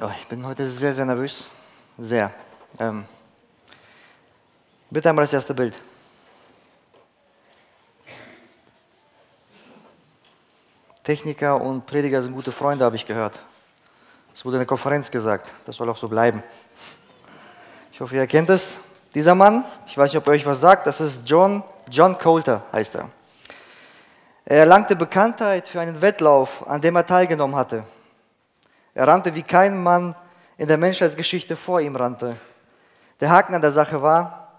Oh, ich bin heute sehr, sehr nervös. Sehr. Ähm, bitte einmal das erste Bild. Techniker und Prediger sind gute Freunde, habe ich gehört. Das wurde in der Konferenz gesagt. Das soll auch so bleiben. Ich hoffe, ihr kennt es. Dieser Mann, ich weiß nicht, ob er euch was sagt, das ist John, John Coulter, heißt er. Er erlangte Bekanntheit für einen Wettlauf, an dem er teilgenommen hatte. Er rannte wie kein Mann in der Menschheitsgeschichte vor ihm rannte. Der Haken an der Sache war,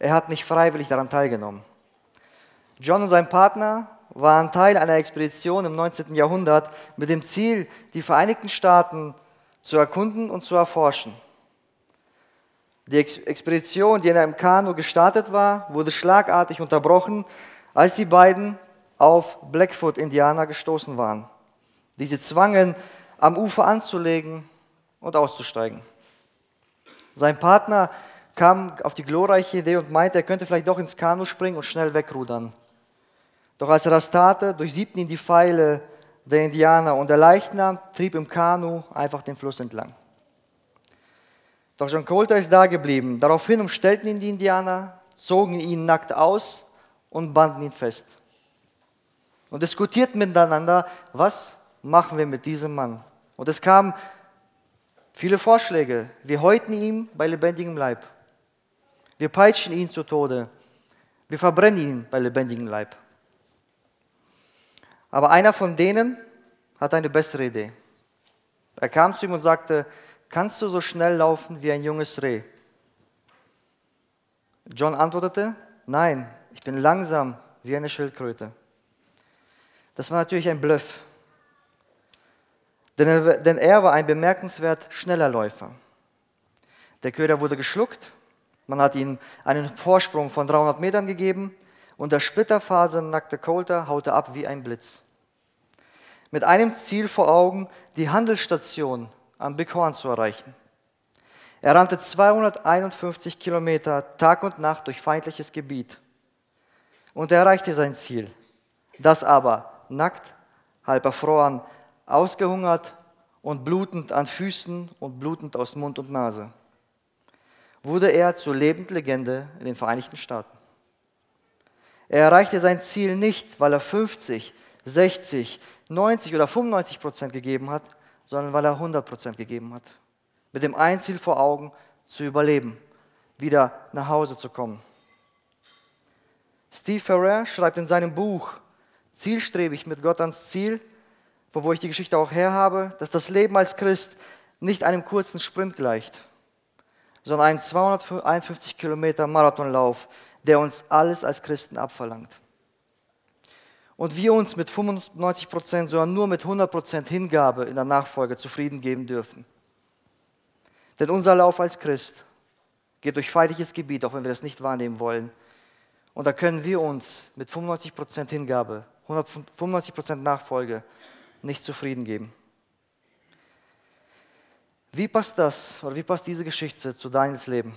er hat nicht freiwillig daran teilgenommen. John und sein Partner waren Teil einer Expedition im 19. Jahrhundert mit dem Ziel, die Vereinigten Staaten zu erkunden und zu erforschen. Die Expedition, die in einem Kanu gestartet war, wurde schlagartig unterbrochen, als die beiden auf Blackfoot-Indianer gestoßen waren. Diese zwangen, am Ufer anzulegen und auszusteigen. Sein Partner kam auf die glorreiche Idee und meinte, er könnte vielleicht doch ins Kanu springen und schnell wegrudern. Doch als er das tat, durchsiebten ihn die Pfeile der Indianer und der Leichnam trieb im Kanu einfach den Fluss entlang. Doch John Coulter ist da geblieben. Daraufhin umstellten ihn die Indianer, zogen ihn nackt aus und banden ihn fest. Und diskutierten miteinander, was machen wir mit diesem Mann? Und es kamen viele Vorschläge. Wir häuten ihn bei lebendigem Leib. Wir peitschen ihn zu Tode. Wir verbrennen ihn bei lebendigem Leib. Aber einer von denen hat eine bessere Idee. Er kam zu ihm und sagte, kannst du so schnell laufen wie ein junges Reh? John antwortete, nein, ich bin langsam wie eine Schildkröte. Das war natürlich ein Bluff, denn er, denn er war ein bemerkenswert schneller Läufer. Der Köder wurde geschluckt, man hat ihm einen Vorsprung von 300 Metern gegeben und der splitterfasernackte Coulter haute ab wie ein Blitz. Mit einem Ziel vor Augen, die Handelsstation am Big Horn zu erreichen. Er rannte 251 Kilometer Tag und Nacht durch feindliches Gebiet. Und er erreichte sein Ziel. Das aber nackt, halb erfroren, ausgehungert und blutend an Füßen und blutend aus Mund und Nase, wurde er zur lebenden Legende in den Vereinigten Staaten. Er erreichte sein Ziel nicht, weil er 50, 60, 90 oder 95 Prozent gegeben hat, sondern weil er 100 Prozent gegeben hat. Mit dem Einziel vor Augen, zu überleben, wieder nach Hause zu kommen. Steve Ferrer schreibt in seinem Buch Zielstrebig mit Gott ans Ziel, von wo ich die Geschichte auch her habe, dass das Leben als Christ nicht einem kurzen Sprint gleicht, sondern einem 251 Kilometer Marathonlauf, der uns alles als Christen abverlangt. Und wir uns mit 95 Prozent, sondern nur mit 100 Prozent Hingabe in der Nachfolge zufrieden geben dürfen. Denn unser Lauf als Christ geht durch feindliches Gebiet, auch wenn wir das nicht wahrnehmen wollen. Und da können wir uns mit 95 Prozent Hingabe, 95 Prozent Nachfolge nicht zufrieden geben. Wie passt das oder wie passt diese Geschichte zu Daniels Leben?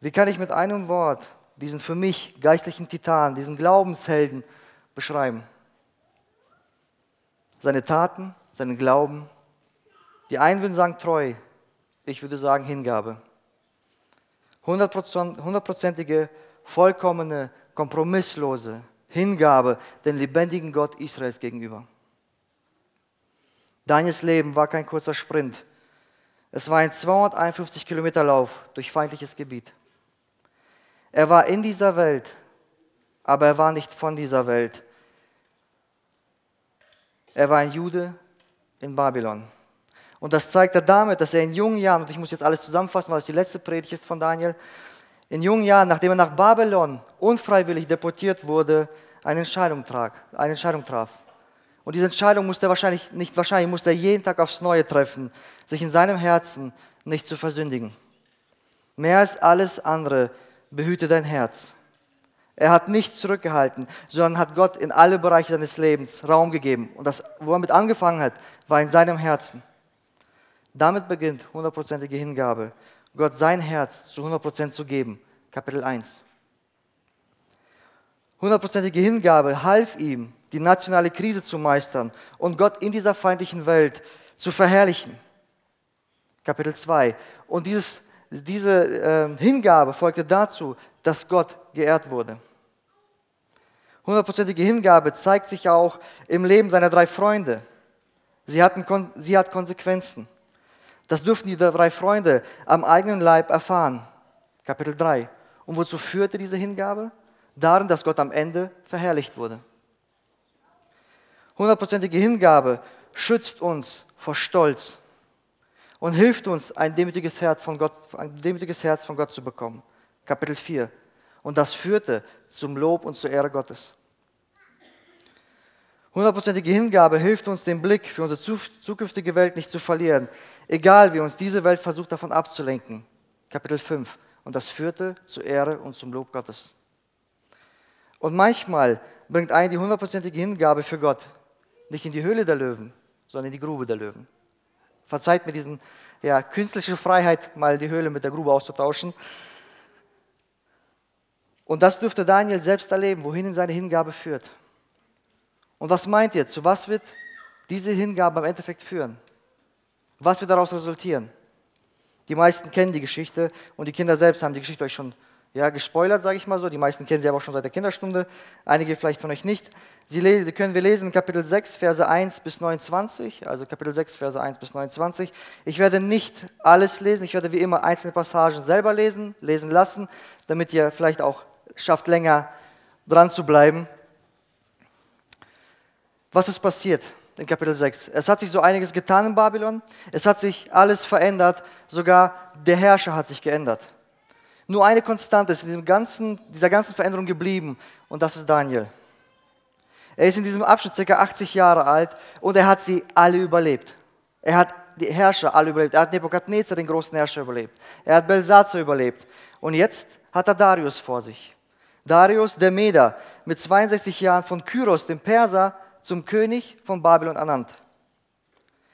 Wie kann ich mit einem Wort diesen für mich geistlichen Titan, diesen Glaubenshelden beschreiben? Seine Taten, seinen Glauben. Die einen würden sagen treu, ich würde sagen Hingabe. Hundertprozentige, vollkommene, kompromisslose, Hingabe den lebendigen Gott Israels gegenüber. Daniels Leben war kein kurzer Sprint. Es war ein 251 Kilometer Lauf durch feindliches Gebiet. Er war in dieser Welt, aber er war nicht von dieser Welt. Er war ein Jude in Babylon. Und das zeigt er damit, dass er in jungen Jahren, und ich muss jetzt alles zusammenfassen, weil es die letzte Predigt ist von Daniel, in jungen Jahren, nachdem er nach Babylon unfreiwillig deportiert wurde, eine Entscheidung, trag, eine Entscheidung traf. Und diese Entscheidung musste er wahrscheinlich, nicht wahrscheinlich, musste er jeden Tag aufs Neue treffen, sich in seinem Herzen nicht zu versündigen. Mehr als alles andere behüte dein Herz. Er hat nichts zurückgehalten, sondern hat Gott in alle Bereiche seines Lebens Raum gegeben. Und das, wo er mit angefangen hat, war in seinem Herzen. Damit beginnt hundertprozentige Hingabe. Gott sein Herz zu 100% zu geben. Kapitel 1. Hundertprozentige Hingabe half ihm, die nationale Krise zu meistern und Gott in dieser feindlichen Welt zu verherrlichen. Kapitel 2. Und dieses, diese äh, Hingabe folgte dazu, dass Gott geehrt wurde. Hundertprozentige Hingabe zeigt sich auch im Leben seiner drei Freunde. Sie, hatten, sie hat Konsequenzen. Das durften die drei Freunde am eigenen Leib erfahren. Kapitel 3. Und wozu führte diese Hingabe? Darin, dass Gott am Ende verherrlicht wurde. Hundertprozentige Hingabe schützt uns vor Stolz und hilft uns, ein demütiges, Herz von Gott, ein demütiges Herz von Gott zu bekommen. Kapitel 4. Und das führte zum Lob und zur Ehre Gottes. Hundertprozentige Hingabe hilft uns, den Blick für unsere zukünftige Welt nicht zu verlieren, egal wie uns diese Welt versucht davon abzulenken. Kapitel 5. Und das führte zur Ehre und zum Lob Gottes. Und manchmal bringt einen die hundertprozentige Hingabe für Gott nicht in die Höhle der Löwen, sondern in die Grube der Löwen. Verzeiht mir diesen ja, künstliche Freiheit, mal die Höhle mit der Grube auszutauschen. Und das dürfte Daniel selbst erleben, wohin ihn seine Hingabe führt. Und was meint ihr, zu was wird diese Hingabe im Endeffekt führen? Was wird daraus resultieren? Die meisten kennen die Geschichte und die Kinder selbst haben die Geschichte euch schon ja, gespoilert, sage ich mal so. Die meisten kennen sie aber auch schon seit der Kinderstunde, einige vielleicht von euch nicht. Sie können wir lesen Kapitel 6, Verse 1 bis 29, also Kapitel 6, Verse 1 bis 29. Ich werde nicht alles lesen, ich werde wie immer einzelne Passagen selber lesen, lesen lassen, damit ihr vielleicht auch schafft, länger dran zu bleiben. Was ist passiert in Kapitel 6? Es hat sich so einiges getan in Babylon, es hat sich alles verändert, sogar der Herrscher hat sich geändert. Nur eine Konstante ist in ganzen, dieser ganzen Veränderung geblieben und das ist Daniel. Er ist in diesem Abschnitt ca. 80 Jahre alt und er hat sie alle überlebt. Er hat die Herrscher alle überlebt. Er hat Nebukadnezar, den großen Herrscher, überlebt. Er hat Belsazar überlebt. Und jetzt hat er Darius vor sich. Darius, der Meder, mit 62 Jahren von Kyros, dem Perser, zum König von Babylon ernannt.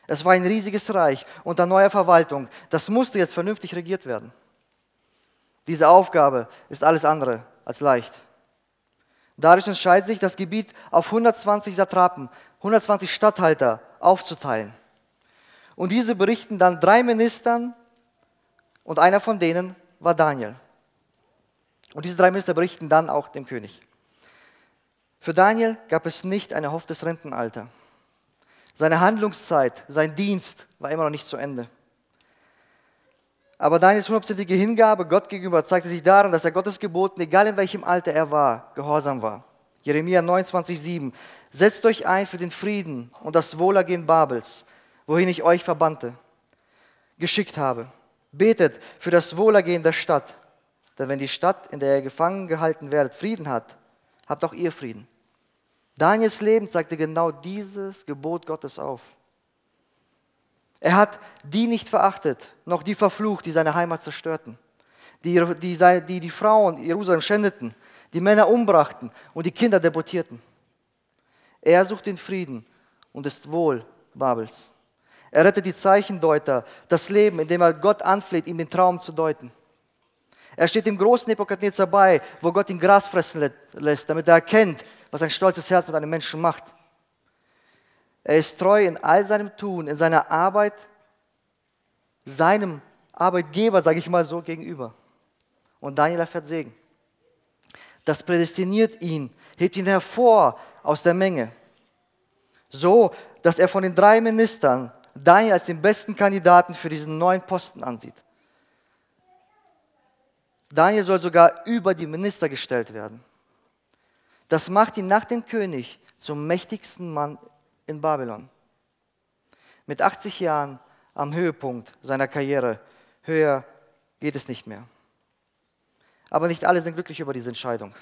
Es war ein riesiges Reich unter neuer Verwaltung. Das musste jetzt vernünftig regiert werden. Diese Aufgabe ist alles andere als leicht. Dadurch entscheidet sich, das Gebiet auf 120 Satrapen, 120 Statthalter aufzuteilen. Und diese berichten dann drei Ministern und einer von denen war Daniel. Und diese drei Minister berichten dann auch dem König. Für Daniel gab es nicht ein erhofftes Rentenalter. Seine Handlungszeit, sein Dienst war immer noch nicht zu Ende. Aber Daniels hundertprozentige Hingabe Gott gegenüber zeigte sich darin, dass er Gottes Geboten, egal in welchem Alter er war, gehorsam war. Jeremia 29,7 Setzt euch ein für den Frieden und das Wohlergehen Babels, wohin ich euch verbannte, geschickt habe. Betet für das Wohlergehen der Stadt, denn wenn die Stadt, in der ihr gefangen gehalten werdet, Frieden hat, habt auch ihr Frieden. Daniels Leben zeigte genau dieses Gebot Gottes auf. Er hat die nicht verachtet, noch die verflucht, die seine Heimat zerstörten, die die, die, die Frauen Jerusalem schändeten, die Männer umbrachten und die Kinder deportierten. Er sucht den Frieden und ist wohl Babels. Er rettet die Zeichendeuter, das Leben, indem er Gott anfleht, ihm den Traum zu deuten. Er steht dem großen Nebukadnezar bei, wo Gott ihn Gras fressen lässt, damit er erkennt, was ein stolzes Herz mit einem Menschen macht. Er ist treu in all seinem Tun, in seiner Arbeit, seinem Arbeitgeber, sage ich mal so, gegenüber. Und Daniel erfährt Segen. Das prädestiniert ihn, hebt ihn hervor aus der Menge. So, dass er von den drei Ministern Daniel als den besten Kandidaten für diesen neuen Posten ansieht. Daniel soll sogar über die Minister gestellt werden. Das macht ihn nach dem König zum mächtigsten Mann in Babylon. Mit 80 Jahren am Höhepunkt seiner Karriere. Höher geht es nicht mehr. Aber nicht alle sind glücklich über diese Entscheidung.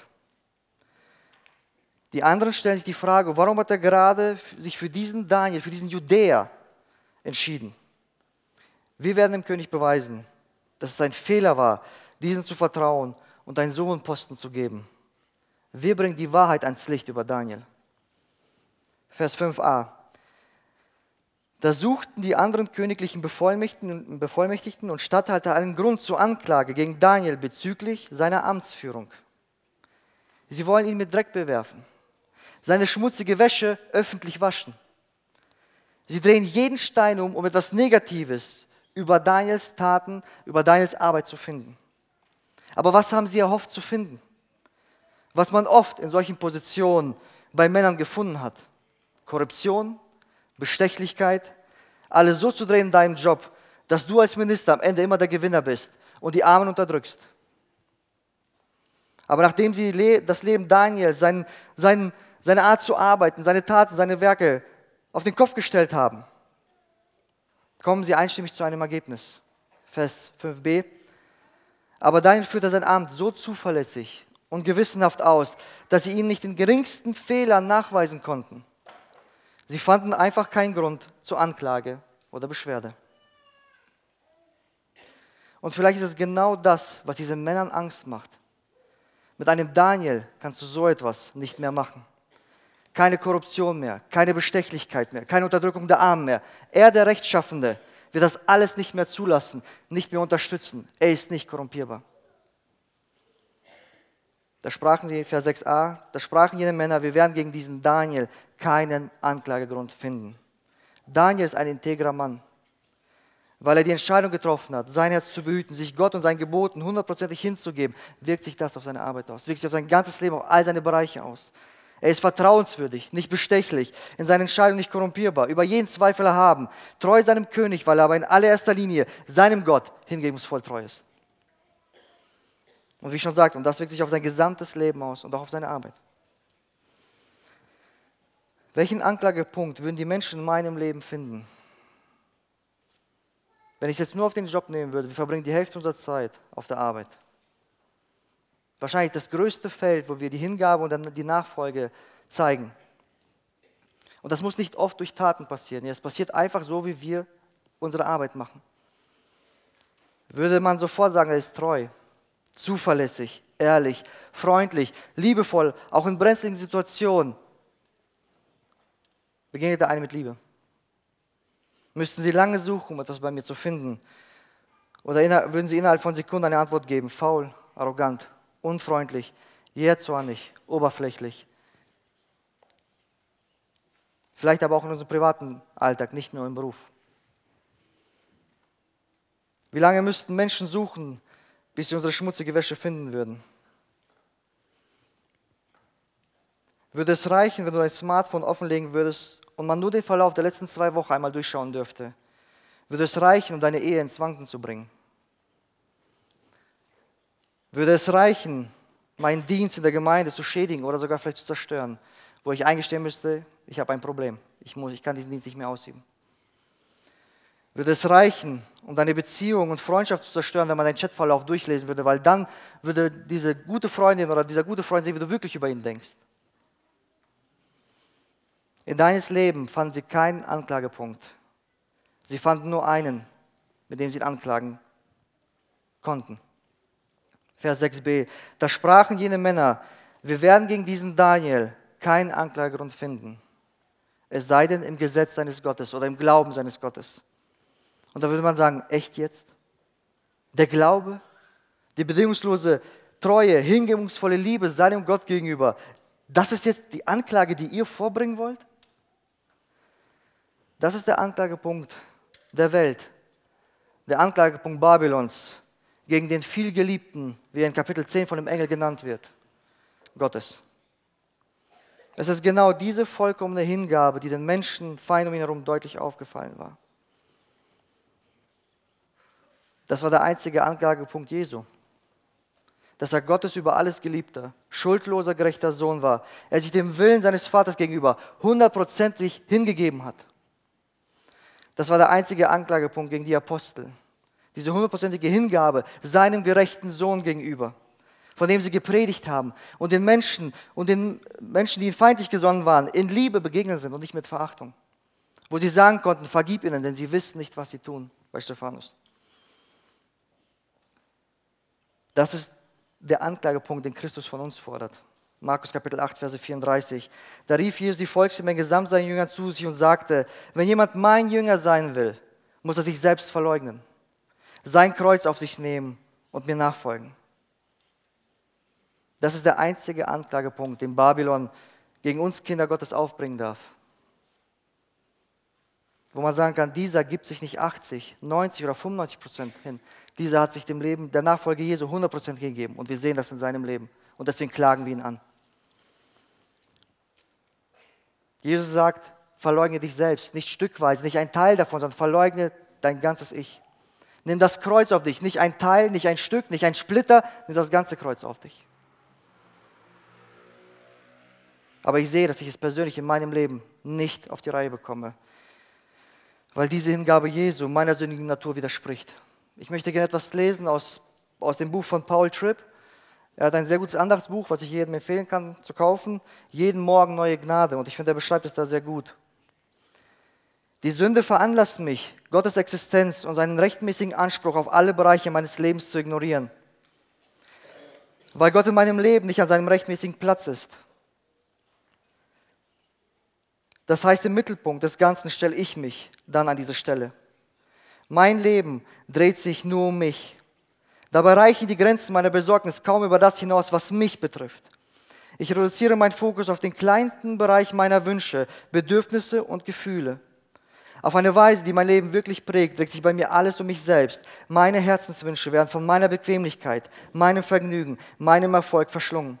Die anderen stellen sich die Frage, warum hat er gerade sich für diesen Daniel, für diesen Judäer entschieden? Wir werden dem König beweisen, dass es ein Fehler war, diesen zu vertrauen und einen so Posten zu geben. Wir bringen die Wahrheit ans Licht über Daniel. Vers 5a. Da suchten die anderen königlichen Bevollmächtigten, und Statthalter einen Grund zur Anklage gegen Daniel bezüglich seiner Amtsführung. Sie wollen ihn mit Dreck bewerfen. seine schmutzige Wäsche öffentlich waschen. Sie drehen jeden Stein um, um etwas Negatives über Daniels Taten, über Daniels Arbeit zu finden. Aber was haben sie erhofft zu finden? Was man oft in solchen Positionen bei Männern gefunden hat. Korruption, Bestechlichkeit, alles so zu drehen in deinem Job, dass du als Minister am Ende immer der Gewinner bist und die Armen unterdrückst. Aber nachdem sie das Leben Daniels, sein, sein, seine Art zu arbeiten, seine Taten, seine Werke auf den Kopf gestellt haben, kommen sie einstimmig zu einem Ergebnis. Vers 5b. Aber Daniel führte sein Amt so zuverlässig und gewissenhaft aus, dass sie ihm nicht den geringsten Fehler nachweisen konnten. Sie fanden einfach keinen Grund zur Anklage oder Beschwerde. Und vielleicht ist es genau das, was diesen Männern Angst macht. Mit einem Daniel kannst du so etwas nicht mehr machen. Keine Korruption mehr, keine Bestechlichkeit mehr, keine Unterdrückung der Armen mehr. Er, der Rechtschaffende, wird das alles nicht mehr zulassen, nicht mehr unterstützen. Er ist nicht korrumpierbar. Da sprachen sie, Vers 6a, da sprachen jene Männer, wir werden gegen diesen Daniel keinen Anklagegrund finden. Daniel ist ein integrer Mann, weil er die Entscheidung getroffen hat, sein Herz zu behüten, sich Gott und seinen Geboten hundertprozentig hinzugeben, wirkt sich das auf seine Arbeit aus, wirkt sich auf sein ganzes Leben, auf all seine Bereiche aus. Er ist vertrauenswürdig, nicht bestechlich, in seinen Entscheidungen nicht korrumpierbar, über jeden Zweifel erhaben, treu seinem König, weil er aber in allererster Linie seinem Gott hingebungsvoll treu ist. Und wie ich schon sagte, und das wirkt sich auf sein gesamtes Leben aus und auch auf seine Arbeit. Welchen Anklagepunkt würden die Menschen in meinem Leben finden? Wenn ich es jetzt nur auf den Job nehmen würde, wir verbringen die Hälfte unserer Zeit auf der Arbeit. Wahrscheinlich das größte Feld, wo wir die Hingabe und dann die Nachfolge zeigen. Und das muss nicht oft durch Taten passieren. Es passiert einfach so, wie wir unsere Arbeit machen. Würde man sofort sagen, er ist treu, zuverlässig, ehrlich, freundlich, liebevoll, auch in brenzligen Situationen. Begegnet er einem mit Liebe. Müssten Sie lange suchen, um etwas bei mir zu finden? Oder würden Sie innerhalb von Sekunden eine Antwort geben? Faul, arrogant, unfreundlich, jähzornig, oberflächlich. Vielleicht aber auch in unserem privaten Alltag, nicht nur im Beruf. Wie lange müssten Menschen suchen, bis sie unsere schmutzige Wäsche finden würden. Würde es reichen, wenn du dein Smartphone offenlegen würdest und man nur den Verlauf der letzten zwei Wochen einmal durchschauen dürfte? Würde es reichen, um deine Ehe ins Wanken zu bringen? Würde es reichen, meinen Dienst in der Gemeinde zu schädigen oder sogar vielleicht zu zerstören, wo ich eingestehen müsste, ich habe ein Problem, ich, muss, ich kann diesen Dienst nicht mehr ausüben? Würde es reichen, um deine Beziehung und Freundschaft zu zerstören, wenn man deinen Chatverlauf durchlesen würde, weil dann würde diese gute Freundin oder dieser gute Freund sehen, wie du wirklich über ihn denkst. In deines Leben fanden sie keinen Anklagepunkt. Sie fanden nur einen, mit dem sie ihn anklagen konnten. Vers 6b. Da sprachen jene Männer, wir werden gegen diesen Daniel keinen Anklagegrund finden, es sei denn im Gesetz seines Gottes oder im Glauben seines Gottes. Und da würde man sagen, echt jetzt? Der Glaube, die bedingungslose Treue, hingebungsvolle Liebe seinem Gott gegenüber, das ist jetzt die Anklage, die ihr vorbringen wollt? Das ist der Anklagepunkt der Welt, der Anklagepunkt Babylons gegen den vielgeliebten, wie er in Kapitel 10 von dem Engel genannt wird, Gottes. Es ist genau diese vollkommene Hingabe, die den Menschen fein um ihn herum deutlich aufgefallen war. Das war der einzige Anklagepunkt Jesu. Dass er Gottes über alles geliebter, schuldloser, gerechter Sohn war. Er sich dem Willen seines Vaters gegenüber hundertprozentig hingegeben hat. Das war der einzige Anklagepunkt gegen die Apostel. Diese hundertprozentige Hingabe seinem gerechten Sohn gegenüber, von dem sie gepredigt haben und den Menschen und den Menschen, die ihnen feindlich gesonnen waren, in Liebe begegnet sind und nicht mit Verachtung. Wo sie sagen konnten, vergib ihnen, denn sie wissen nicht, was sie tun, bei Stephanus. Das ist der Anklagepunkt, den Christus von uns fordert. Markus Kapitel 8, Verse 34. Da rief Jesus die Volksmenge samt seinen Jüngern zu sich und sagte, wenn jemand mein Jünger sein will, muss er sich selbst verleugnen, sein Kreuz auf sich nehmen und mir nachfolgen. Das ist der einzige Anklagepunkt, den Babylon gegen uns Kinder Gottes aufbringen darf. Wo man sagen kann, dieser gibt sich nicht 80, 90 oder 95 Prozent hin. Dieser hat sich dem Leben der Nachfolge Jesu 100 Prozent gegeben. Und wir sehen das in seinem Leben. Und deswegen klagen wir ihn an. Jesus sagt, verleugne dich selbst, nicht stückweise, nicht ein Teil davon, sondern verleugne dein ganzes Ich. Nimm das Kreuz auf dich, nicht ein Teil, nicht ein Stück, nicht ein Splitter, nimm das ganze Kreuz auf dich. Aber ich sehe, dass ich es persönlich in meinem Leben nicht auf die Reihe bekomme, weil diese Hingabe Jesu meiner sündigen Natur widerspricht. Ich möchte gerne etwas lesen aus, aus dem Buch von Paul Tripp. Er hat ein sehr gutes Andachtsbuch, was ich jedem empfehlen kann zu kaufen. Jeden Morgen neue Gnade. Und ich finde, er beschreibt es da sehr gut. Die Sünde veranlasst mich, Gottes Existenz und seinen rechtmäßigen Anspruch auf alle Bereiche meines Lebens zu ignorieren. Weil Gott in meinem Leben nicht an seinem rechtmäßigen Platz ist. Das heißt, im Mittelpunkt des Ganzen stelle ich mich dann an diese Stelle. Mein Leben dreht sich nur um mich. Dabei reichen die Grenzen meiner Besorgnis kaum über das hinaus, was mich betrifft. Ich reduziere meinen Fokus auf den kleinsten Bereich meiner Wünsche, Bedürfnisse und Gefühle. Auf eine Weise, die mein Leben wirklich prägt, dreht sich bei mir alles um mich selbst. Meine Herzenswünsche werden von meiner Bequemlichkeit, meinem Vergnügen, meinem Erfolg verschlungen.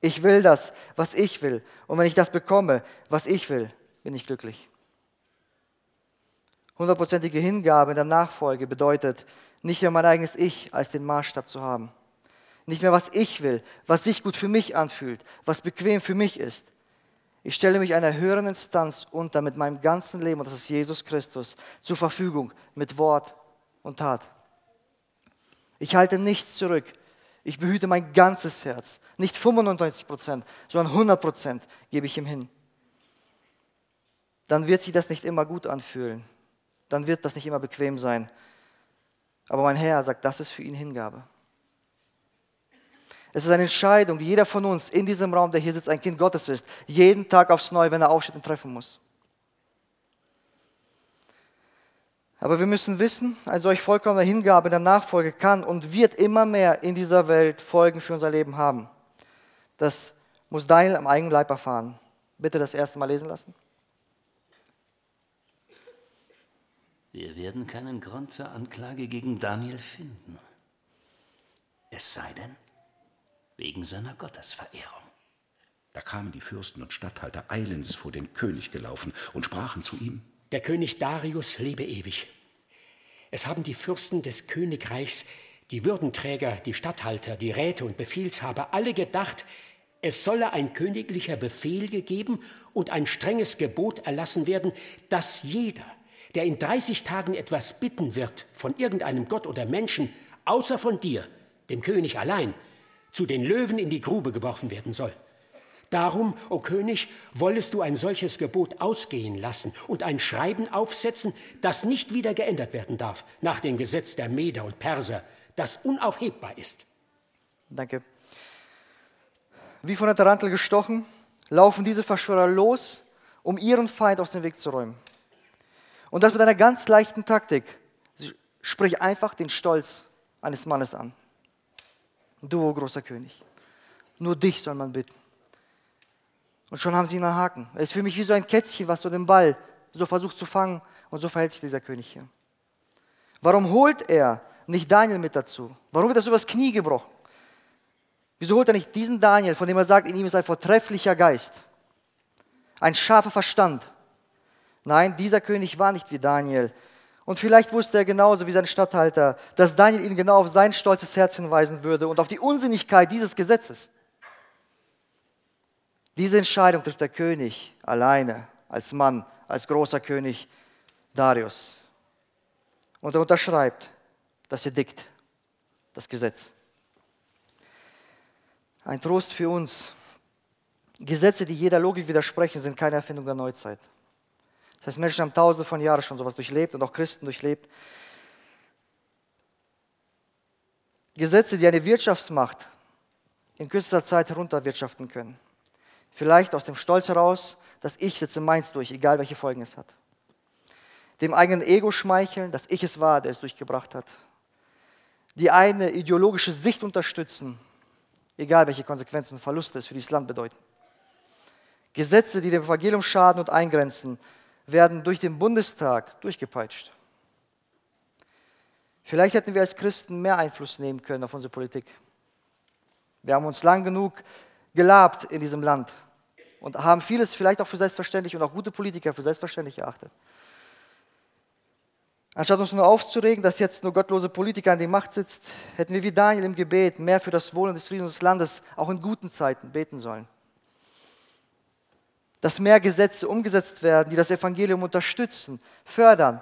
Ich will das, was ich will. Und wenn ich das bekomme, was ich will, bin ich glücklich. Hundertprozentige Hingabe in der Nachfolge bedeutet, nicht mehr mein eigenes Ich als den Maßstab zu haben. Nicht mehr, was ich will, was sich gut für mich anfühlt, was bequem für mich ist. Ich stelle mich einer höheren Instanz unter mit meinem ganzen Leben, und das ist Jesus Christus, zur Verfügung mit Wort und Tat. Ich halte nichts zurück. Ich behüte mein ganzes Herz. Nicht 95 Prozent, sondern 100 Prozent gebe ich ihm hin. Dann wird sich das nicht immer gut anfühlen. Dann wird das nicht immer bequem sein. Aber mein Herr sagt, das ist für ihn Hingabe. Es ist eine Entscheidung, die jeder von uns in diesem Raum, der hier sitzt, ein Kind Gottes ist, jeden Tag aufs Neue, wenn er aufsteht und treffen muss. Aber wir müssen wissen, eine solch vollkommene Hingabe in der Nachfolge kann und wird immer mehr in dieser Welt Folgen für unser Leben haben. Das muss Daniel am eigenen Leib erfahren. Bitte das erste Mal lesen lassen. Wir werden keinen Grund zur Anklage gegen Daniel finden. Es sei denn, wegen seiner Gottesverehrung. Da kamen die Fürsten und Statthalter eilends vor den König gelaufen und sprachen zu ihm: Der König Darius lebe ewig. Es haben die Fürsten des Königreichs, die Würdenträger, die Statthalter, die Räte und Befehlshaber alle gedacht, es solle ein königlicher Befehl gegeben und ein strenges Gebot erlassen werden, dass jeder, der in 30 Tagen etwas bitten wird von irgendeinem Gott oder Menschen, außer von dir, dem König allein, zu den Löwen in die Grube geworfen werden soll. Darum, o oh König, wollest du ein solches Gebot ausgehen lassen und ein Schreiben aufsetzen, das nicht wieder geändert werden darf, nach dem Gesetz der Meder und Perser, das unaufhebbar ist. Danke. Wie von der Tarantel gestochen, laufen diese Verschwörer los, um ihren Feind aus dem Weg zu räumen. Und das mit einer ganz leichten Taktik. Sprich einfach den Stolz eines Mannes an. Du, großer König, nur dich soll man bitten. Und schon haben sie ihn Haken. Er ist für mich wie so ein Kätzchen, was so den Ball so versucht zu fangen. Und so verhält sich dieser König hier. Warum holt er nicht Daniel mit dazu? Warum wird das übers Knie gebrochen? Wieso holt er nicht diesen Daniel, von dem er sagt, in ihm ist ein vortrefflicher Geist, ein scharfer Verstand? Nein, dieser König war nicht wie Daniel. Und vielleicht wusste er genauso wie sein Statthalter, dass Daniel ihn genau auf sein stolzes Herz hinweisen würde und auf die Unsinnigkeit dieses Gesetzes. Diese Entscheidung trifft der König alleine, als Mann, als großer König Darius. Und er unterschreibt das Edikt, das Gesetz. Ein Trost für uns. Gesetze, die jeder Logik widersprechen, sind keine Erfindung der Neuzeit. Das heißt, Menschen haben tausende von Jahren schon sowas durchlebt und auch Christen durchlebt. Gesetze, die eine Wirtschaftsmacht in kürzester Zeit herunterwirtschaften können. Vielleicht aus dem Stolz heraus, dass ich setze meins durch, egal welche Folgen es hat. Dem eigenen Ego schmeicheln, dass ich es war, der es durchgebracht hat. Die eine ideologische Sicht unterstützen, egal welche Konsequenzen und Verluste es für dieses Land bedeuten. Gesetze, die dem Evangelium schaden und eingrenzen, werden durch den Bundestag durchgepeitscht. Vielleicht hätten wir als Christen mehr Einfluss nehmen können auf unsere Politik. Wir haben uns lang genug gelabt in diesem Land und haben vieles vielleicht auch für selbstverständlich und auch gute Politiker für selbstverständlich erachtet. Anstatt uns nur aufzuregen, dass jetzt nur gottlose Politiker an der Macht sitzt, hätten wir wie Daniel im Gebet mehr für das Wohl und des Friedens des Landes auch in guten Zeiten beten sollen. Dass mehr Gesetze umgesetzt werden, die das Evangelium unterstützen, fördern.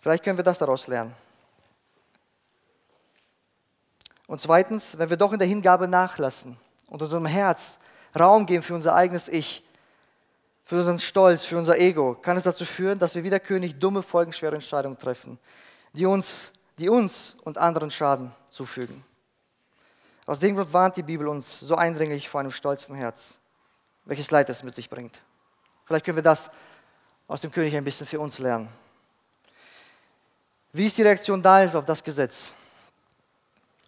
Vielleicht können wir das daraus lernen. Und zweitens, wenn wir doch in der Hingabe nachlassen und unserem Herz Raum geben für unser eigenes Ich, für unseren Stolz, für unser Ego, kann es dazu führen, dass wir wie der König dumme, folgenschwere Entscheidungen treffen, die uns, die uns und anderen Schaden zufügen. Aus dem Grund warnt die Bibel uns so eindringlich vor einem stolzen Herz, welches Leid es mit sich bringt. Vielleicht können wir das aus dem König ein bisschen für uns lernen. Wie ist die Reaktion Daniels auf das Gesetz?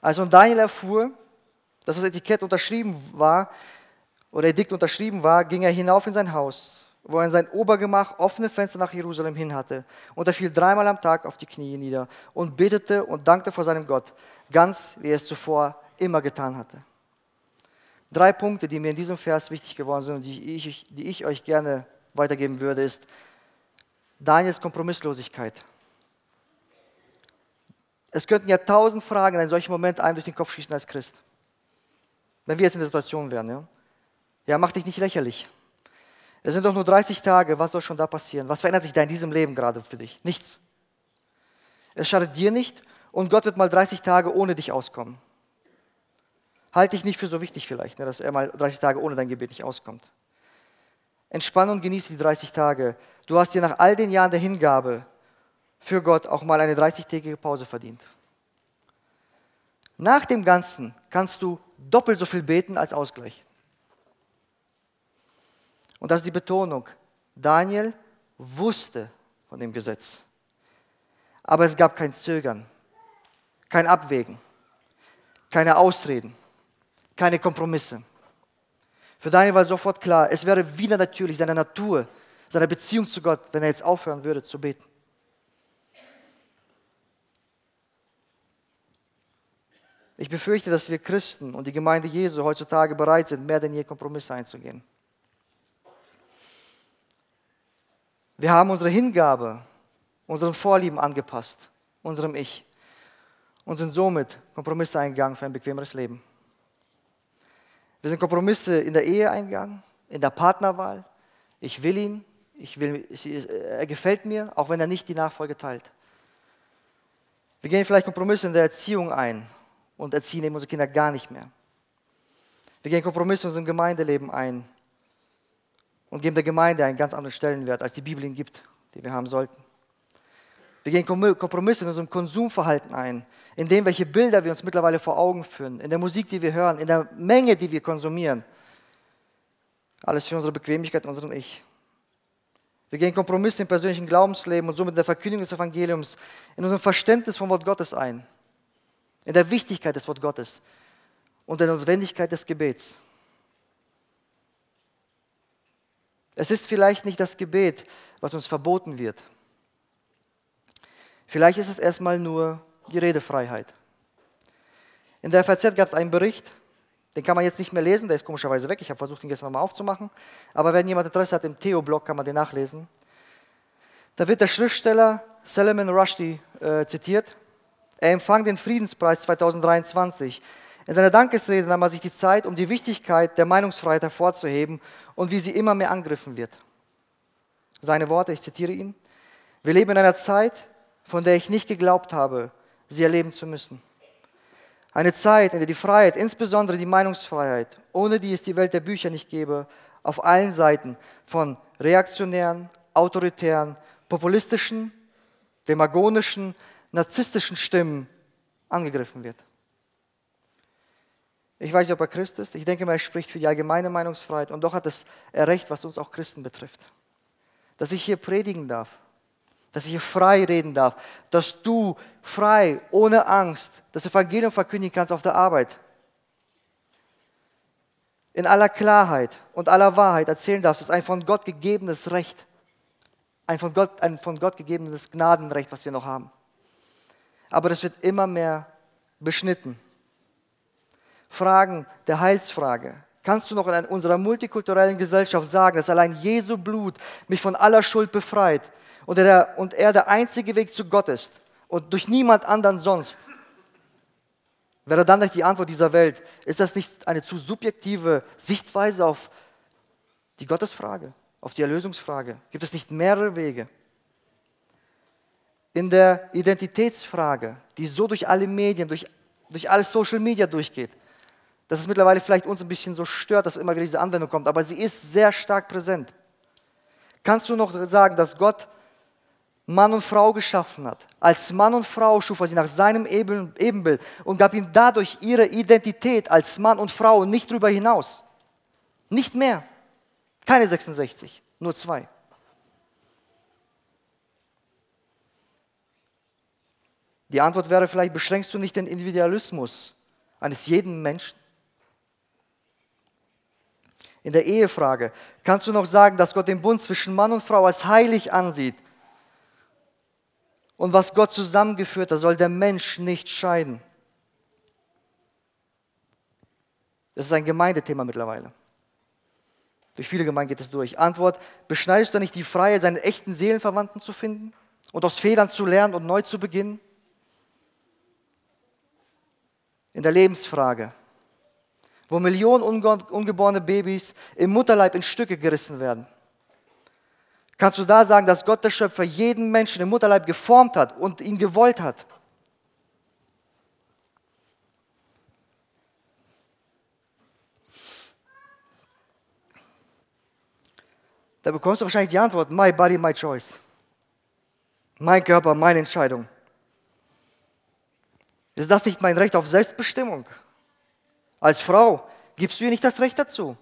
Als nun Daniel erfuhr, dass das Etikett unterschrieben war, oder Edikt unterschrieben war, ging er hinauf in sein Haus, wo er in sein Obergemach offene Fenster nach Jerusalem hin hatte. Und er fiel dreimal am Tag auf die Knie nieder und betete und dankte vor seinem Gott, ganz wie er es zuvor immer getan hatte. Drei Punkte, die mir in diesem Vers wichtig geworden sind und die ich, die ich euch gerne weitergeben würde, ist Daniels Kompromisslosigkeit. Es könnten ja tausend Fragen in einem solchen Moment einem durch den Kopf schießen als Christ. Wenn wir jetzt in der Situation wären. Ja? Ja, mach dich nicht lächerlich. Es sind doch nur 30 Tage, was soll schon da passieren? Was verändert sich da in diesem Leben gerade für dich? Nichts. Es schadet dir nicht und Gott wird mal 30 Tage ohne dich auskommen. Halte dich nicht für so wichtig vielleicht, ne, dass er mal 30 Tage ohne dein Gebet nicht auskommt. Entspann und genieße die 30 Tage. Du hast dir nach all den Jahren der Hingabe für Gott auch mal eine 30-tägige Pause verdient. Nach dem Ganzen kannst du doppelt so viel beten als Ausgleich. Und das ist die Betonung. Daniel wusste von dem Gesetz. Aber es gab kein Zögern, kein Abwägen, keine Ausreden, keine Kompromisse. Für Daniel war sofort klar, es wäre wieder natürlich seine Natur, seine Beziehung zu Gott, wenn er jetzt aufhören würde zu beten. Ich befürchte, dass wir Christen und die Gemeinde Jesu heutzutage bereit sind, mehr denn je Kompromisse einzugehen. Wir haben unsere Hingabe, unseren Vorlieben angepasst, unserem Ich und sind somit Kompromisse eingegangen für ein bequemeres Leben. Wir sind Kompromisse in der Ehe eingegangen, in der Partnerwahl. Ich will ihn, ich will, er gefällt mir, auch wenn er nicht die Nachfolge teilt. Wir gehen vielleicht Kompromisse in der Erziehung ein und erziehen eben unsere Kinder gar nicht mehr. Wir gehen Kompromisse in unserem Gemeindeleben ein und geben der Gemeinde einen ganz anderen Stellenwert, als die Bibel ihn gibt, die wir haben sollten. Wir gehen Kompromisse in unserem Konsumverhalten ein, in dem, welche Bilder wir uns mittlerweile vor Augen führen, in der Musik, die wir hören, in der Menge, die wir konsumieren. Alles für unsere Bequemlichkeit, unseren Ich. Wir gehen Kompromisse im persönlichen Glaubensleben und somit in der Verkündigung des Evangeliums, in unserem Verständnis vom Wort Gottes ein, in der Wichtigkeit des Wort Gottes und der Notwendigkeit des Gebets. Es ist vielleicht nicht das Gebet, was uns verboten wird. Vielleicht ist es erstmal nur die Redefreiheit. In der FAZ gab es einen Bericht, den kann man jetzt nicht mehr lesen, der ist komischerweise weg. Ich habe versucht, ihn gestern nochmal aufzumachen. Aber wenn jemand Interesse hat, im Theo-Blog kann man den nachlesen. Da wird der Schriftsteller Salomon Rushdie äh, zitiert. Er empfang den Friedenspreis 2023 in seiner Dankesrede nahm er sich die Zeit, um die Wichtigkeit der Meinungsfreiheit hervorzuheben und wie sie immer mehr angegriffen wird. Seine Worte, ich zitiere ihn, wir leben in einer Zeit, von der ich nicht geglaubt habe, sie erleben zu müssen. Eine Zeit, in der die Freiheit, insbesondere die Meinungsfreiheit, ohne die es die Welt der Bücher nicht gäbe, auf allen Seiten von reaktionären, autoritären, populistischen, demagonischen, narzisstischen Stimmen angegriffen wird. Ich weiß nicht, ob er Christ ist. Ich denke mal, er spricht für die allgemeine Meinungsfreiheit. Und doch hat es er recht, was uns auch Christen betrifft. Dass ich hier predigen darf. Dass ich hier frei reden darf. Dass du frei, ohne Angst, das Evangelium verkündigen kannst auf der Arbeit. in aller Klarheit und aller Wahrheit erzählen darfst, ist ein von Gott gegebenes Recht. Ein von Gott, ein von Gott gegebenes Gnadenrecht, was wir noch haben. Aber das wird immer mehr beschnitten. Fragen der Heilsfrage. Kannst du noch in unserer multikulturellen Gesellschaft sagen, dass allein Jesu Blut mich von aller Schuld befreit und er, und er der einzige Weg zu Gott ist und durch niemand anderen sonst? Wäre dann nicht die Antwort dieser Welt, ist das nicht eine zu subjektive Sichtweise auf die Gottesfrage, auf die Erlösungsfrage? Gibt es nicht mehrere Wege? In der Identitätsfrage, die so durch alle Medien, durch, durch alle Social Media durchgeht, dass es mittlerweile vielleicht uns ein bisschen so stört, dass immer wieder diese Anwendung kommt, aber sie ist sehr stark präsent. Kannst du noch sagen, dass Gott Mann und Frau geschaffen hat. Als Mann und Frau schuf er sie nach seinem Ebenbild und gab ihnen dadurch ihre Identität als Mann und Frau nicht darüber hinaus. Nicht mehr. Keine 66, nur zwei. Die Antwort wäre vielleicht, beschränkst du nicht den Individualismus eines jeden Menschen? In der Ehefrage kannst du noch sagen, dass Gott den Bund zwischen Mann und Frau als heilig ansieht und was Gott zusammengeführt hat, soll der Mensch nicht scheiden. Das ist ein Gemeindethema mittlerweile. Durch viele Gemeinden geht es durch. Antwort, beschneidest du nicht die Freiheit, seinen echten Seelenverwandten zu finden und aus Fehlern zu lernen und neu zu beginnen? In der Lebensfrage, wo Millionen ungeborene Babys im Mutterleib in Stücke gerissen werden. Kannst du da sagen, dass Gott der Schöpfer jeden Menschen im Mutterleib geformt hat und ihn gewollt hat? Da bekommst du wahrscheinlich die Antwort, my body, my choice. Mein Körper, meine Entscheidung. Ist das nicht mein Recht auf Selbstbestimmung? Als Frau gibst du ihr nicht das Recht dazu.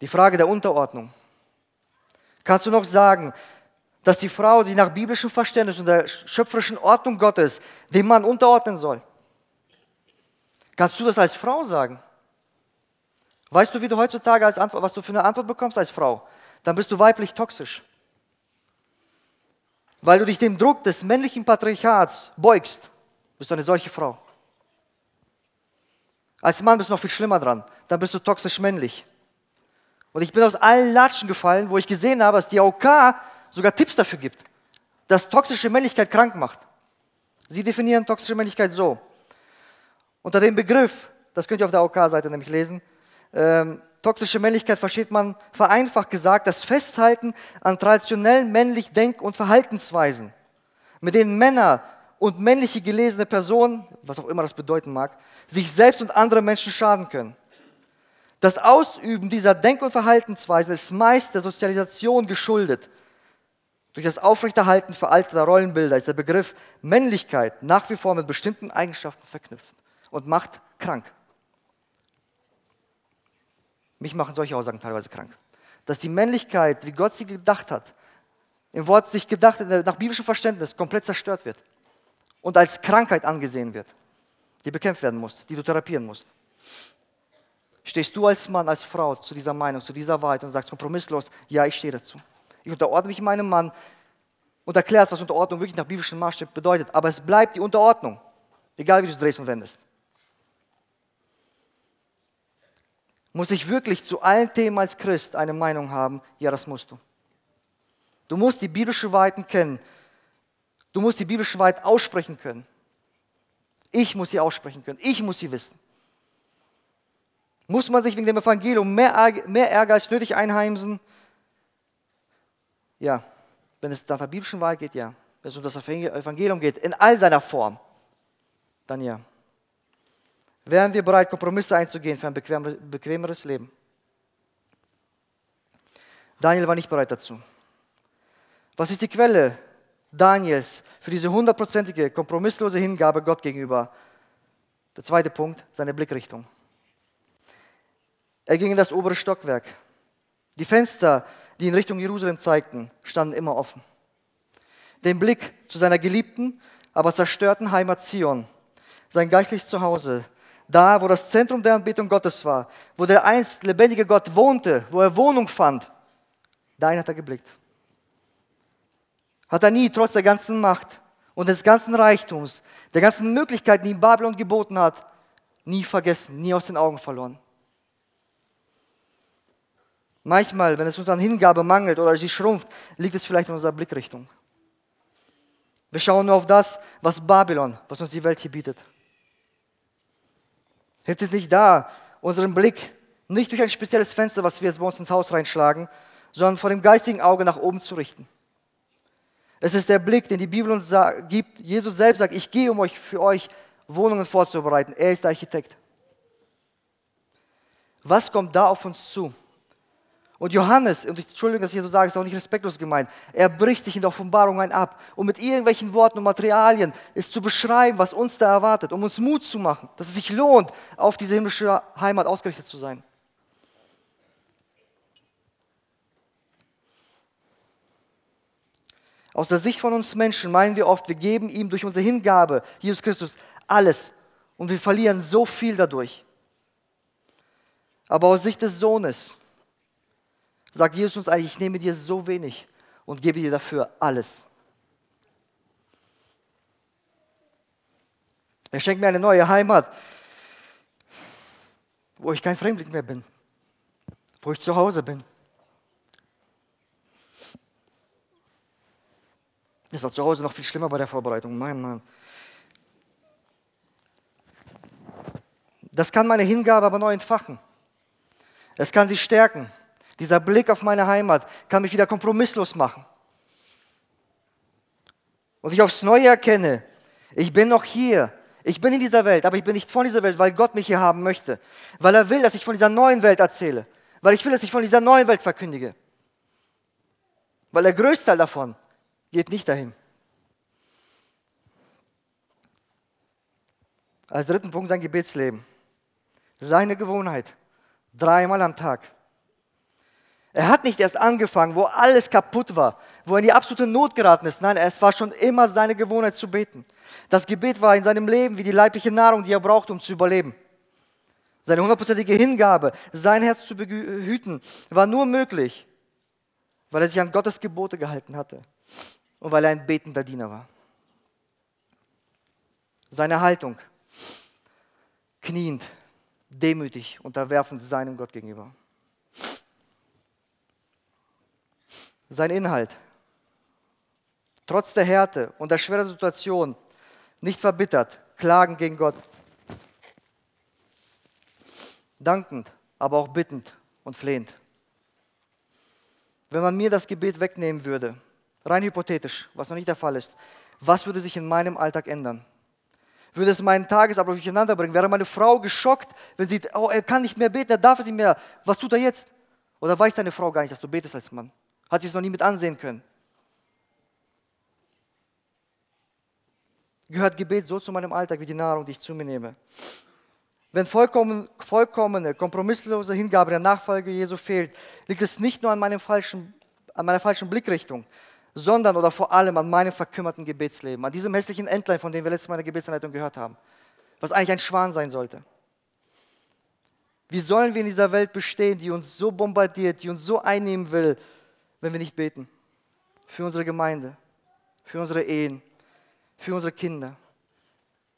Die Frage der Unterordnung. Kannst du noch sagen, dass die Frau sich nach biblischem Verständnis und der schöpferischen Ordnung Gottes dem Mann unterordnen soll? Kannst du das als Frau sagen? Weißt du, wie du heutzutage als Antwort, was du für eine Antwort bekommst als Frau? Dann bist du weiblich toxisch. Weil du dich dem Druck des männlichen Patriarchats beugst, bist du eine solche Frau. Als Mann bist du noch viel schlimmer dran. Dann bist du toxisch männlich. Und ich bin aus allen Latschen gefallen, wo ich gesehen habe, dass die AOK sogar Tipps dafür gibt, dass toxische Männlichkeit krank macht. Sie definieren toxische Männlichkeit so. Unter dem Begriff, das könnt ihr auf der AOK-Seite nämlich lesen, ähm, toxische Männlichkeit versteht man vereinfacht gesagt das Festhalten an traditionellen männlich Denk- und Verhaltensweisen, mit denen Männer und männliche gelesene Personen, was auch immer das bedeuten mag, sich selbst und andere Menschen schaden können. Das Ausüben dieser Denk- und Verhaltensweisen ist meist der Sozialisation geschuldet. Durch das Aufrechterhalten veralteter Rollenbilder ist der Begriff Männlichkeit nach wie vor mit bestimmten Eigenschaften verknüpft und macht krank. Mich machen solche Aussagen teilweise krank. Dass die Männlichkeit, wie Gott sie gedacht hat, im Wort sich gedacht, nach biblischem Verständnis komplett zerstört wird und als Krankheit angesehen wird, die bekämpft werden muss, die du therapieren musst. Stehst du als Mann, als Frau zu dieser Meinung, zu dieser Wahrheit und sagst kompromisslos, ja, ich stehe dazu. Ich unterordne mich meinem Mann und erklärst, was Unterordnung wirklich nach biblischem Maßstab bedeutet. Aber es bleibt die Unterordnung, egal wie du es drehst und wendest. Muss ich wirklich zu allen Themen als Christ eine Meinung haben? Ja, das musst du. Du musst die biblischen Wahrheiten kennen. Du musst die biblische Wahrheit aussprechen können. Ich muss sie aussprechen können. Ich muss sie wissen. Muss man sich wegen dem Evangelium mehr, mehr Ärger als nötig einheimsen? Ja, wenn es nach der biblischen Wahl geht, ja. Wenn es um das Evangelium geht, in all seiner Form, dann ja. Wären wir bereit, Kompromisse einzugehen für ein bequemeres Leben? Daniel war nicht bereit dazu. Was ist die Quelle Daniels für diese hundertprozentige, kompromisslose Hingabe Gott gegenüber? Der zweite Punkt, seine Blickrichtung. Er ging in das obere Stockwerk. Die Fenster, die in Richtung Jerusalem zeigten, standen immer offen. Den Blick zu seiner geliebten, aber zerstörten Heimat Zion, sein geistliches Zuhause, Da, wo das Zentrum der Anbetung Gottes war, wo der einst lebendige Gott wohnte, wo er Wohnung fand, dahin hat er geblickt. Hat er nie, trotz der ganzen Macht und des ganzen Reichtums, der ganzen Möglichkeiten, die ihm Babylon geboten hat, nie vergessen, nie aus den Augen verloren. Manchmal, wenn es uns an Hingabe mangelt oder sie schrumpft, liegt es vielleicht in unserer Blickrichtung. Wir schauen nur auf das, was Babylon, was uns die Welt hier bietet. Hilft es nicht da, unseren Blick nicht durch ein spezielles Fenster, was wir jetzt bei uns ins Haus reinschlagen, sondern vor dem geistigen Auge nach oben zu richten. Es ist der Blick, den die Bibel uns gibt. Jesus selbst sagt, ich gehe, um euch für euch Wohnungen vorzubereiten. Er ist der Architekt. Was kommt da auf uns zu? Und Johannes, und ich entschuldige, dass ich hier so sage, ist auch nicht respektlos gemeint, er bricht sich in der Offenbarung ein ab, um mit irgendwelchen Worten und Materialien es zu beschreiben, was uns da erwartet, um uns Mut zu machen, dass es sich lohnt, auf diese himmlische Heimat ausgerichtet zu sein. Aus der Sicht von uns Menschen meinen wir oft, wir geben ihm durch unsere Hingabe, Jesus Christus, alles und wir verlieren so viel dadurch. Aber aus Sicht des Sohnes sagt Jesus uns eigentlich, ich nehme dir so wenig und gebe dir dafür alles. Er schenkt mir eine neue Heimat, wo ich kein Fremdling mehr bin, wo ich zu Hause bin. Das war zu Hause noch viel schlimmer bei der Vorbereitung, mein Mann. Das kann meine Hingabe aber neu entfachen. Es kann sie stärken. Dieser Blick auf meine Heimat kann mich wieder kompromisslos machen. Und ich aufs Neue erkenne, ich bin noch hier. Ich bin in dieser Welt, aber ich bin nicht von dieser Welt, weil Gott mich hier haben möchte. Weil er will, dass ich von dieser neuen Welt erzähle. Weil ich will, dass ich von dieser neuen Welt verkündige. Weil der größte Teil davon geht nicht dahin. Als dritten Punkt sein Gebetsleben. Seine Gewohnheit. Dreimal am Tag. Er hat nicht erst angefangen, wo alles kaputt war, wo er in die absolute Not geraten ist. Nein, es war schon immer seine Gewohnheit zu beten. Das Gebet war in seinem Leben wie die leibliche Nahrung, die er braucht, um zu überleben. Seine hundertprozentige Hingabe, sein Herz zu behüten, war nur möglich, weil er sich an Gottes Gebote gehalten hatte und weil er ein betender Diener war. Seine Haltung, kniend, demütig, unterwerfend seinem Gott gegenüber. Sein Inhalt. Trotz der Härte und der schweren Situation nicht verbittert, klagen gegen Gott. Dankend, aber auch bittend und flehend. Wenn man mir das Gebet wegnehmen würde, rein hypothetisch, was noch nicht der Fall ist, was würde sich in meinem Alltag ändern? Würde es meinen Tagesablauf durcheinander bringen? Wäre meine Frau geschockt, wenn sie, oh, er kann nicht mehr beten, er darf es nicht mehr. Was tut er jetzt? Oder weiß deine Frau gar nicht, dass du betest als Mann? Hat sie es noch nie mit ansehen können. Gehört Gebet so zu meinem Alltag wie die Nahrung, die ich zu mir nehme. Wenn vollkommen, vollkommene, kompromisslose Hingabe der Nachfolge Jesu fehlt, liegt es nicht nur an, meinem falschen, an meiner falschen Blickrichtung, sondern oder vor allem an meinem verkümmerten Gebetsleben, an diesem hässlichen Entlein, von dem wir letztes Mal in der Gebetsanleitung gehört haben, was eigentlich ein Schwan sein sollte. Wie sollen wir in dieser Welt bestehen, die uns so bombardiert, die uns so einnehmen will, wenn wir nicht beten. Für unsere Gemeinde, für unsere Ehen, für unsere Kinder,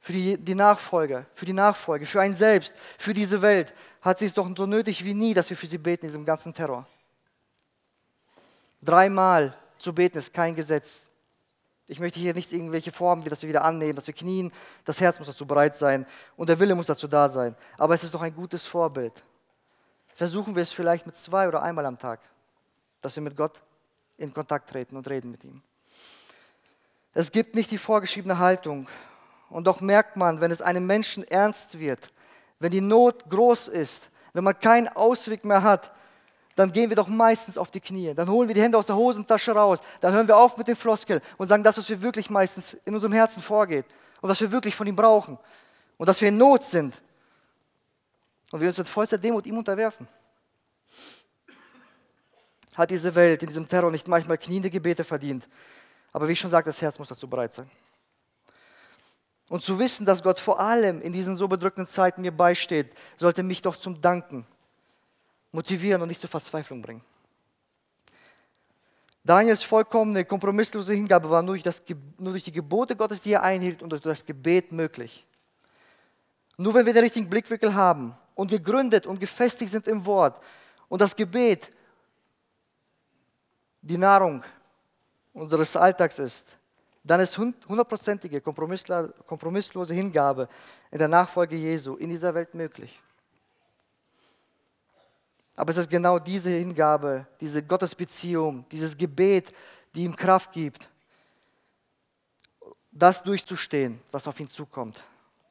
für die, die Nachfolger, für die Nachfolge, für einen selbst, für diese Welt hat sie es doch so nötig wie nie, dass wir für sie beten diesem ganzen Terror. Dreimal zu beten ist kein Gesetz. Ich möchte hier nicht irgendwelche Formen, wie dass wir wieder annehmen, dass wir knien. Das Herz muss dazu bereit sein und der Wille muss dazu da sein. Aber es ist doch ein gutes Vorbild. Versuchen wir es vielleicht mit zwei oder einmal am Tag dass wir mit Gott in Kontakt treten und reden mit ihm. Es gibt nicht die vorgeschriebene Haltung. Und doch merkt man, wenn es einem Menschen ernst wird, wenn die Not groß ist, wenn man keinen Ausweg mehr hat, dann gehen wir doch meistens auf die Knie. Dann holen wir die Hände aus der Hosentasche raus. Dann hören wir auf mit den Floskeln und sagen das, was wir wirklich meistens in unserem Herzen vorgeht und was wir wirklich von ihm brauchen. Und dass wir in Not sind. Und wir uns mit vollster Demut ihm unterwerfen. Hat diese Welt in diesem Terror nicht manchmal kniende Gebete verdient? Aber wie ich schon sagte, das Herz muss dazu bereit sein. Und zu wissen, dass Gott vor allem in diesen so bedrückten Zeiten mir beisteht, sollte mich doch zum Danken motivieren und nicht zur Verzweiflung bringen. Daniels vollkommene, kompromisslose Hingabe war nur durch, das, nur durch die Gebote Gottes, die er einhielt, und durch das Gebet möglich. Nur wenn wir den richtigen Blickwinkel haben und gegründet und gefestigt sind im Wort und das Gebet Nahrung unseres Alltags ist, dann ist hundertprozentige, kompromisslose Hingabe in der Nachfolge Jesu in dieser Welt möglich. Aber es ist genau diese Hingabe, diese Gottesbeziehung, dieses Gebet, die ihm Kraft gibt, das durchzustehen, was auf ihn zukommt.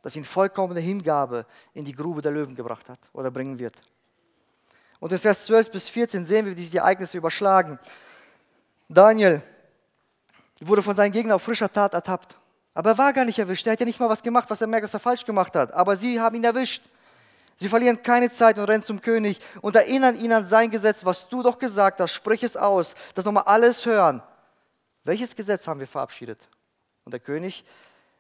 Das ihn vollkommene Hingabe in die Grube der Löwen gebracht hat oder bringen wird. Und in Vers 12 bis 14 sehen wir, wie diese Ereignisse überschlagen. Daniel wurde von seinen Gegnern auf frischer Tat ertappt. Aber er war gar nicht erwischt. Er hat ja nicht mal was gemacht, was er merkt, dass er falsch gemacht hat. Aber sie haben ihn erwischt. Sie verlieren keine Zeit und rennen zum König und erinnern ihn an sein Gesetz, was du doch gesagt hast, sprich es aus, dass nochmal alles hören. Welches Gesetz haben wir verabschiedet? Und der König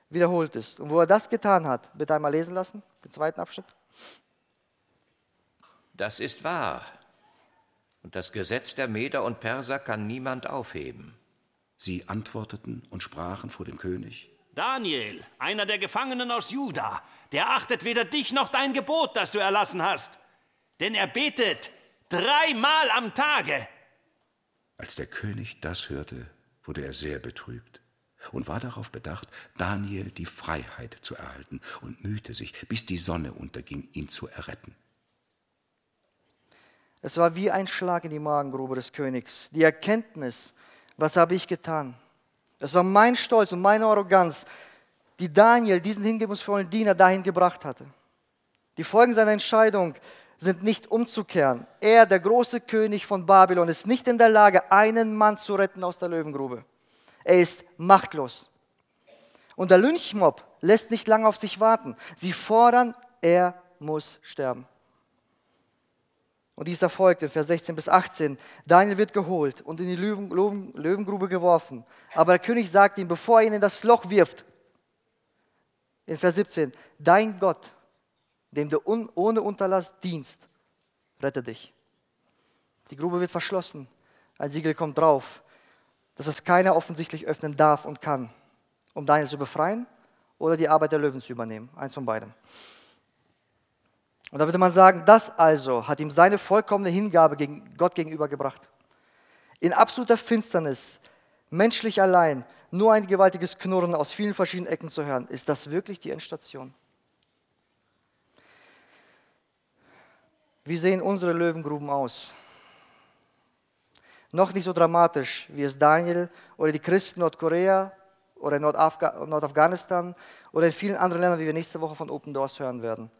wiederholt es. Und wo er das getan hat, bitte einmal lesen lassen, den zweiten Abschnitt. Das ist wahr. Und das Gesetz der Meder und Perser kann niemand aufheben. Sie antworteten und sprachen vor dem König. Daniel, einer der Gefangenen aus Juda, der achtet weder dich noch dein Gebot, das du erlassen hast. Denn er betet dreimal am Tage. Als der König das hörte, wurde er sehr betrübt und war darauf bedacht, Daniel die Freiheit zu erhalten und mühte sich, bis die Sonne unterging, ihn zu erretten. Es war wie ein Schlag in die Magengrube des Königs, die Erkenntnis, was habe ich getan? Es war mein Stolz und meine Arroganz, die Daniel, diesen hingebungsvollen Diener, dahin gebracht hatte. Die Folgen seiner Entscheidung sind nicht umzukehren. Er, der große König von Babylon, ist nicht in der Lage, einen Mann zu retten aus der Löwengrube. Er ist machtlos. Und der Lynchmob lässt nicht lange auf sich warten. Sie fordern, er muss sterben. Und dies erfolgt in Vers 16 bis 18. Daniel wird geholt und in die Löwen, Löwen, Löwengrube geworfen. Aber der König sagt ihm, bevor er ihn in das Loch wirft, in Vers 17, dein Gott, dem du un, ohne Unterlass dienst, rette dich. Die Grube wird verschlossen. Ein Siegel kommt drauf, dass es keiner offensichtlich öffnen darf und kann, um Daniel zu befreien oder die Arbeit der Löwen zu übernehmen. Eins von beidem. Und da würde man sagen, das also hat ihm seine vollkommene Hingabe gegen Gott gegenübergebracht. In absoluter Finsternis, menschlich allein, nur ein gewaltiges Knurren aus vielen verschiedenen Ecken zu hören. Ist das wirklich die Endstation? Wie sehen unsere Löwengruben aus? Noch nicht so dramatisch, wie es Daniel oder die Christen Nordkorea oder Nordafghanistan oder in vielen anderen Ländern, wie wir nächste Woche von Open Doors hören werden.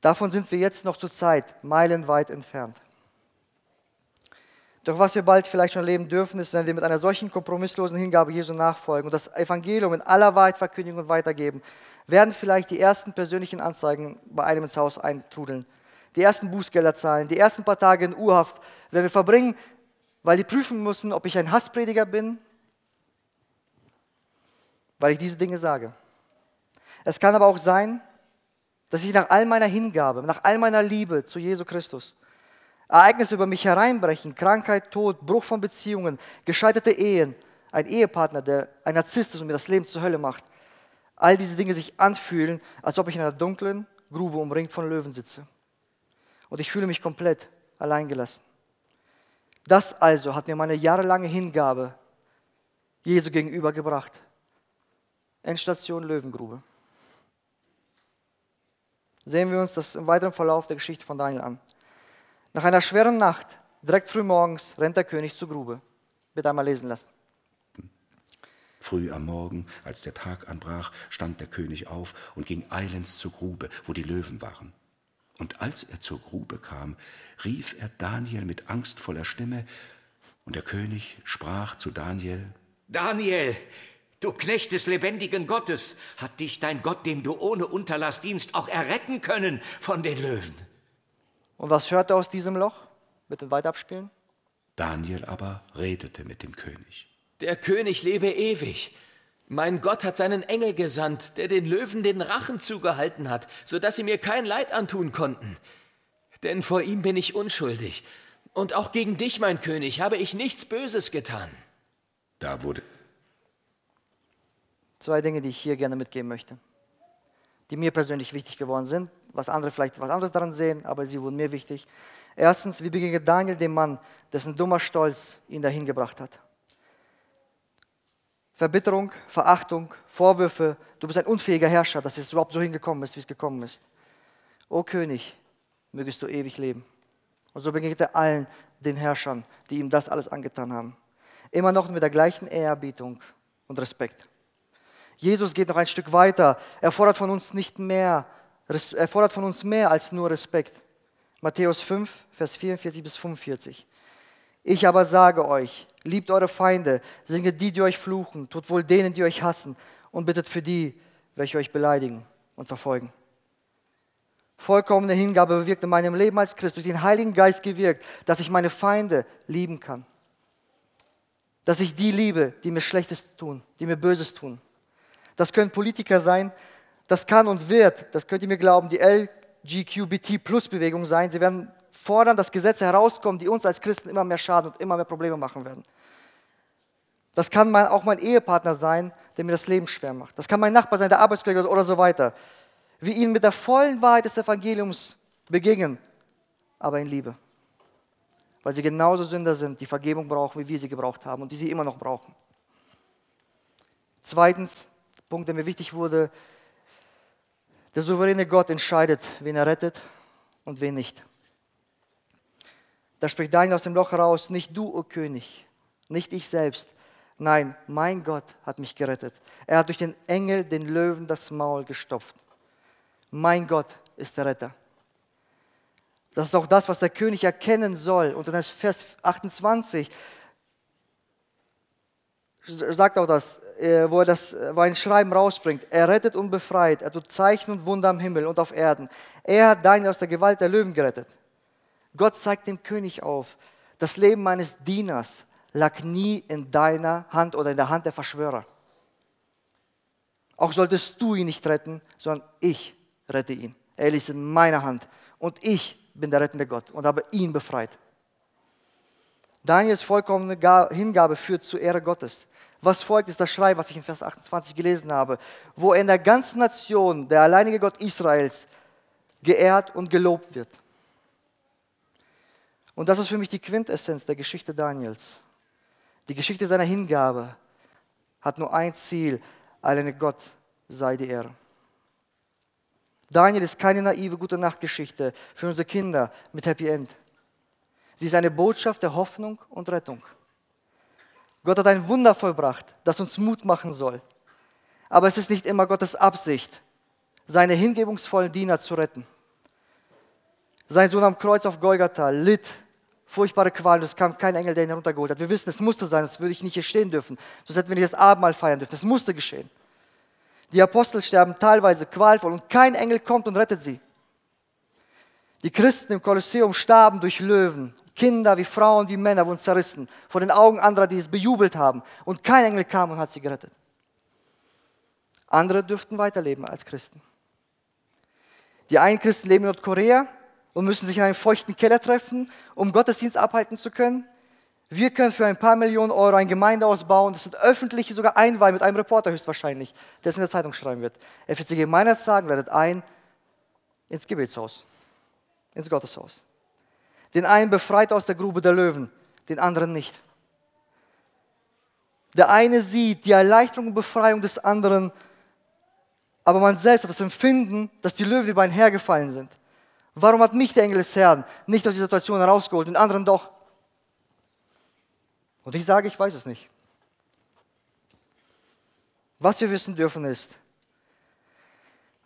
Davon sind wir jetzt noch zur Zeit meilenweit entfernt. Doch was wir bald vielleicht schon erleben dürfen, ist, wenn wir mit einer solchen kompromisslosen Hingabe Jesu nachfolgen und das Evangelium in aller Wahrheit verkündigen und weitergeben, werden vielleicht die ersten persönlichen Anzeigen bei einem ins Haus eintrudeln, die ersten Bußgelder zahlen, die ersten paar Tage in Urhaft, wenn wir verbringen, weil die prüfen müssen, ob ich ein Hassprediger bin, weil ich diese Dinge sage. Es kann aber auch sein, dass ich nach all meiner Hingabe, nach all meiner Liebe zu Jesu Christus, Ereignisse über mich hereinbrechen, Krankheit, Tod, Bruch von Beziehungen, gescheiterte Ehen, ein Ehepartner, der ein Narzisst ist und mir das Leben zur Hölle macht, all diese Dinge sich anfühlen, als ob ich in einer dunklen Grube umringt von Löwen sitze. Und ich fühle mich komplett alleingelassen. Das also hat mir meine jahrelange Hingabe Jesu gegenüber gebracht. Endstation Löwengrube sehen wir uns das im weiteren Verlauf der Geschichte von Daniel an. Nach einer schweren Nacht, direkt früh morgens, rennt der König zur Grube. Bitte einmal lesen lassen. Früh am Morgen, als der Tag anbrach, stand der König auf und ging eilends zur Grube, wo die Löwen waren. Und als er zur Grube kam, rief er Daniel mit angstvoller Stimme, und der König sprach zu Daniel, Daniel, Du Knecht des lebendigen Gottes, hat dich dein Gott, dem du ohne Unterlass dienst, auch erretten können von den Löwen. Und was hört er aus diesem Loch? Bitte weiter abspielen. Daniel aber redete mit dem König. Der König lebe ewig. Mein Gott hat seinen Engel gesandt, der den Löwen den Rachen zugehalten hat, so dass sie mir kein Leid antun konnten. Denn vor ihm bin ich unschuldig. Und auch gegen dich, mein König, habe ich nichts Böses getan. Da wurde Zwei Dinge, die ich hier gerne mitgeben möchte, die mir persönlich wichtig geworden sind, was andere vielleicht was anderes daran sehen, aber sie wurden mir wichtig. Erstens, wie begegnet Daniel dem Mann, dessen dummer Stolz ihn dahin gebracht hat? Verbitterung, Verachtung, Vorwürfe, du bist ein unfähiger Herrscher, dass es überhaupt so hingekommen ist, wie es gekommen ist. O König, mögest du ewig leben. Und so begegnet er allen den Herrschern, die ihm das alles angetan haben. Immer noch mit der gleichen Ehrerbietung und Respekt. Jesus geht noch ein Stück weiter. Er fordert von uns nicht mehr, er fordert von uns mehr als nur Respekt. Matthäus 5, Vers 44 bis 45. Ich aber sage euch, liebt eure Feinde, singet die, die euch fluchen, tut wohl denen, die euch hassen und bittet für die, welche euch beleidigen und verfolgen. Vollkommene Hingabe bewirkt in meinem Leben als Christ, durch den Heiligen Geist gewirkt, dass ich meine Feinde lieben kann. Dass ich die liebe, die mir Schlechtes tun, die mir Böses tun. Das können Politiker sein, das kann und wird, das könnt ihr mir glauben, die LGQBT-Plus-Bewegung sein. Sie werden fordern, dass Gesetze herauskommen, die uns als Christen immer mehr schaden und immer mehr Probleme machen werden. Das kann mein, auch mein Ehepartner sein, der mir das Leben schwer macht. Das kann mein Nachbar sein, der Arbeitskollege oder so weiter. Wir ihnen mit der vollen Wahrheit des Evangeliums begegnen, aber in Liebe. Weil sie genauso Sünder sind, die Vergebung brauchen, wie wir sie gebraucht haben und die sie immer noch brauchen. Zweitens, Punkt, der mir wichtig wurde, der souveräne Gott entscheidet, wen er rettet und wen nicht. Da spricht Daniel aus dem Loch heraus, nicht du, o oh König, nicht ich selbst. Nein, mein Gott hat mich gerettet. Er hat durch den Engel den Löwen das Maul gestopft. Mein Gott ist der Retter. Das ist auch das, was der König erkennen soll. Und in Vers 28 sagt auch das, äh, wo er das, wo ein Schreiben rausbringt. Er rettet und befreit, er tut Zeichen und Wunder am Himmel und auf Erden. Er hat Daniel aus der Gewalt der Löwen gerettet. Gott zeigt dem König auf, das Leben meines Dieners lag nie in deiner Hand oder in der Hand der Verschwörer. Auch solltest du ihn nicht retten, sondern ich rette ihn. Er ist in meiner Hand und ich bin der rettende Gott und habe ihn befreit. Daniels vollkommene Hingabe führt zur Ehre Gottes. Was folgt, ist das Schrei, was ich in Vers 28 gelesen habe, wo in der ganzen Nation der alleinige Gott Israels geehrt und gelobt wird. Und das ist für mich die Quintessenz der Geschichte Daniels. Die Geschichte seiner Hingabe hat nur ein Ziel, alleine Gott sei die Ehre. Daniel ist keine naive gute Nachtgeschichte für unsere Kinder mit Happy End. Sie ist eine Botschaft der Hoffnung und Rettung. Gott hat ein Wunder vollbracht, das uns Mut machen soll. Aber es ist nicht immer Gottes Absicht, seine hingebungsvollen Diener zu retten. Sein Sohn am Kreuz auf Golgatha litt furchtbare Qualen. Es kam kein Engel, der ihn heruntergeholt hat. Wir wissen, es musste sein, sonst würde ich nicht hier stehen dürfen. Sonst hätten wir nicht das Abendmahl feiern dürfen. Es musste geschehen. Die Apostel sterben teilweise qualvoll und kein Engel kommt und rettet sie. Die Christen im Kolosseum starben durch Löwen, Kinder wie Frauen wie Männer wurden zerrissen vor den Augen anderer, die es bejubelt haben. Und kein Engel kam und hat sie gerettet. Andere dürften weiterleben als Christen. Die einen Christen leben in Nordkorea und müssen sich in einem feuchten Keller treffen, um Gottesdienst abhalten zu können. Wir können für ein paar Millionen Euro eine Gemeinde ausbauen. Das sind öffentliche, sogar Einweihen mit einem Reporter höchstwahrscheinlich, der es in der Zeitung schreiben wird. FCG Gemeindezagen ladet ein ins Gebetshaus, ins Gotteshaus. Den einen befreit aus der Grube der Löwen, den anderen nicht. Der eine sieht die Erleichterung und Befreiung des anderen, aber man selbst hat das Empfinden, dass die Löwen über einen hergefallen sind. Warum hat mich der Engel des Herrn nicht aus dieser Situation herausgeholt, den anderen doch? Und ich sage, ich weiß es nicht. Was wir wissen dürfen ist,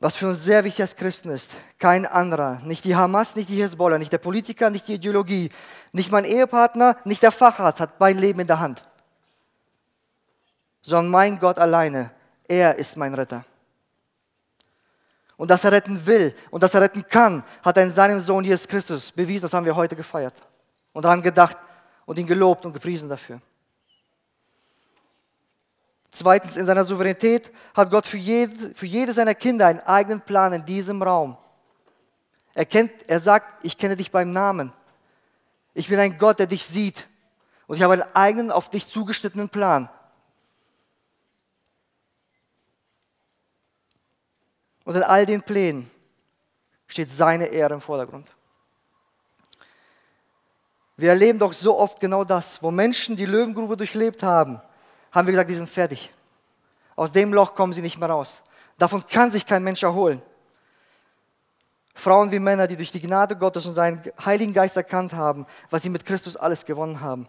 was für uns sehr wichtig als Christen ist, kein anderer, nicht die Hamas, nicht die Hezbollah, nicht der Politiker, nicht die Ideologie, nicht mein Ehepartner, nicht der Facharzt hat mein Leben in der Hand, sondern mein Gott alleine, er ist mein Retter. Und dass er retten will und dass er retten kann, hat er in seinem Sohn Jesus Christus bewiesen, das haben wir heute gefeiert und daran gedacht und ihn gelobt und gepriesen dafür. Zweitens, in seiner Souveränität hat Gott für jede, für jede seiner Kinder einen eigenen Plan in diesem Raum. Er, kennt, er sagt, ich kenne dich beim Namen. Ich bin ein Gott, der dich sieht. Und ich habe einen eigenen, auf dich zugeschnittenen Plan. Und in all den Plänen steht seine Ehre im Vordergrund. Wir erleben doch so oft genau das, wo Menschen die Löwengrube durchlebt haben, haben wir gesagt, die sind fertig. Aus dem Loch kommen sie nicht mehr raus. Davon kann sich kein Mensch erholen. Frauen wie Männer, die durch die Gnade Gottes und seinen Heiligen Geist erkannt haben, was sie mit Christus alles gewonnen haben.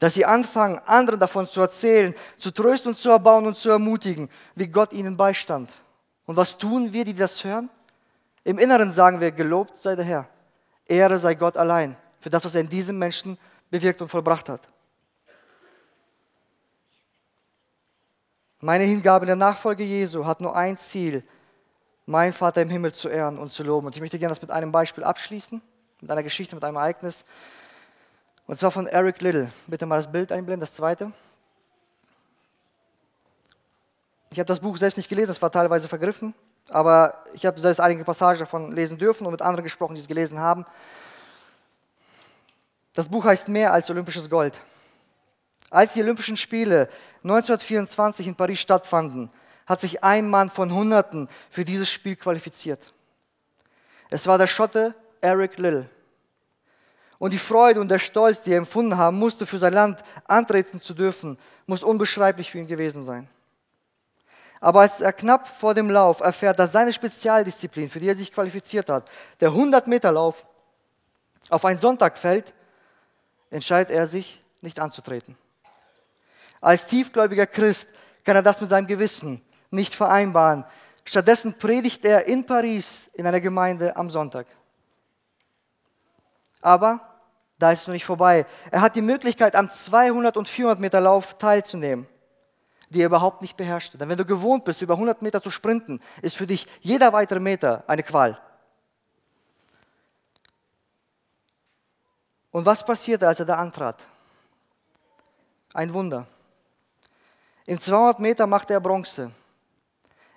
Dass sie anfangen, anderen davon zu erzählen, zu trösten und zu erbauen und zu ermutigen, wie Gott ihnen beistand. Und was tun wir, die das hören? Im Inneren sagen wir, gelobt sei der Herr. Ehre sei Gott allein für das, was er in diesem Menschen bewirkt und vollbracht hat. Meine Hingabe in der Nachfolge Jesu hat nur ein Ziel, mein Vater im Himmel zu ehren und zu loben. Und ich möchte gerne das mit einem Beispiel abschließen, mit einer Geschichte, mit einem Ereignis. Und zwar von Eric Little. Bitte mal das Bild einblenden, das zweite. Ich habe das Buch selbst nicht gelesen, es war teilweise vergriffen, aber ich habe selbst einige Passagen davon lesen dürfen und mit anderen gesprochen, die es gelesen haben. Das Buch heißt Mehr als olympisches Gold. Als die Olympischen Spiele 1924 in Paris stattfanden, hat sich ein Mann von Hunderten für dieses Spiel qualifiziert. Es war der Schotte Eric Lill. Und die Freude und der Stolz, die er empfunden haben musste, für sein Land antreten zu dürfen, muss unbeschreiblich für ihn gewesen sein. Aber als er knapp vor dem Lauf erfährt, dass seine Spezialdisziplin, für die er sich qualifiziert hat, der 100-Meter-Lauf, auf einen Sonntag fällt, entscheidet er sich, nicht anzutreten. Als tiefgläubiger Christ kann er das mit seinem Gewissen nicht vereinbaren. Stattdessen predigt er in Paris in einer Gemeinde am Sonntag. Aber da ist es noch nicht vorbei. Er hat die Möglichkeit, am 200 und 400 Meter Lauf teilzunehmen die er überhaupt nicht beherrschte. Denn wenn du gewohnt bist, über 100 Meter zu sprinten, ist für dich jeder weitere Meter eine Qual. Und was passierte, als er da antrat? Ein Wunder. In 200 Meter machte er Bronze.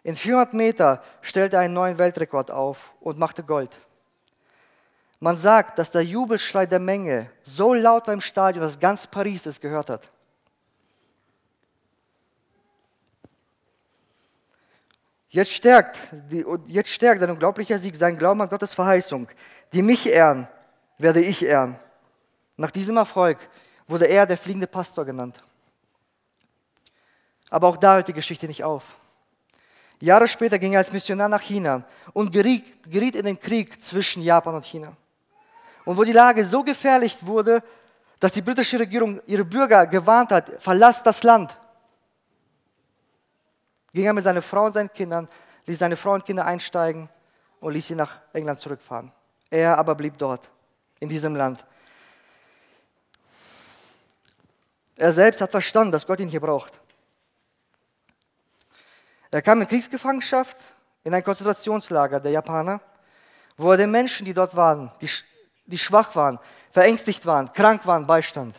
In 400 Meter stellte er einen neuen Weltrekord auf und machte Gold. Man sagt, dass der Jubelschrei der Menge so laut war im Stadion, dass ganz Paris es gehört hat. Jetzt stärkt, die, jetzt stärkt sein unglaublicher Sieg, sein Glauben an Gottes Verheißung. Die mich ehren, werde ich ehren. Nach diesem Erfolg wurde er der fliegende Pastor genannt. Aber auch da hört die Geschichte nicht auf. Jahre später ging er als Missionar nach China und geriet, in den Krieg zwischen Japan und China. Und wo die Lage so gefährlich wurde, dass die britische Regierung ihre Bürger gewarnt hat, verlasst das Land ging er mit seiner Frau und seinen Kindern, ließ seine Frau und Kinder einsteigen und ließ sie nach England zurückfahren. Er aber blieb dort, in diesem Land. Er selbst hat verstanden, dass Gott ihn hier braucht. Er kam in Kriegsgefangenschaft in ein Konzentrationslager der Japaner, wo er den Menschen, die dort waren, die, die schwach waren, verängstigt waren, krank waren, beistand.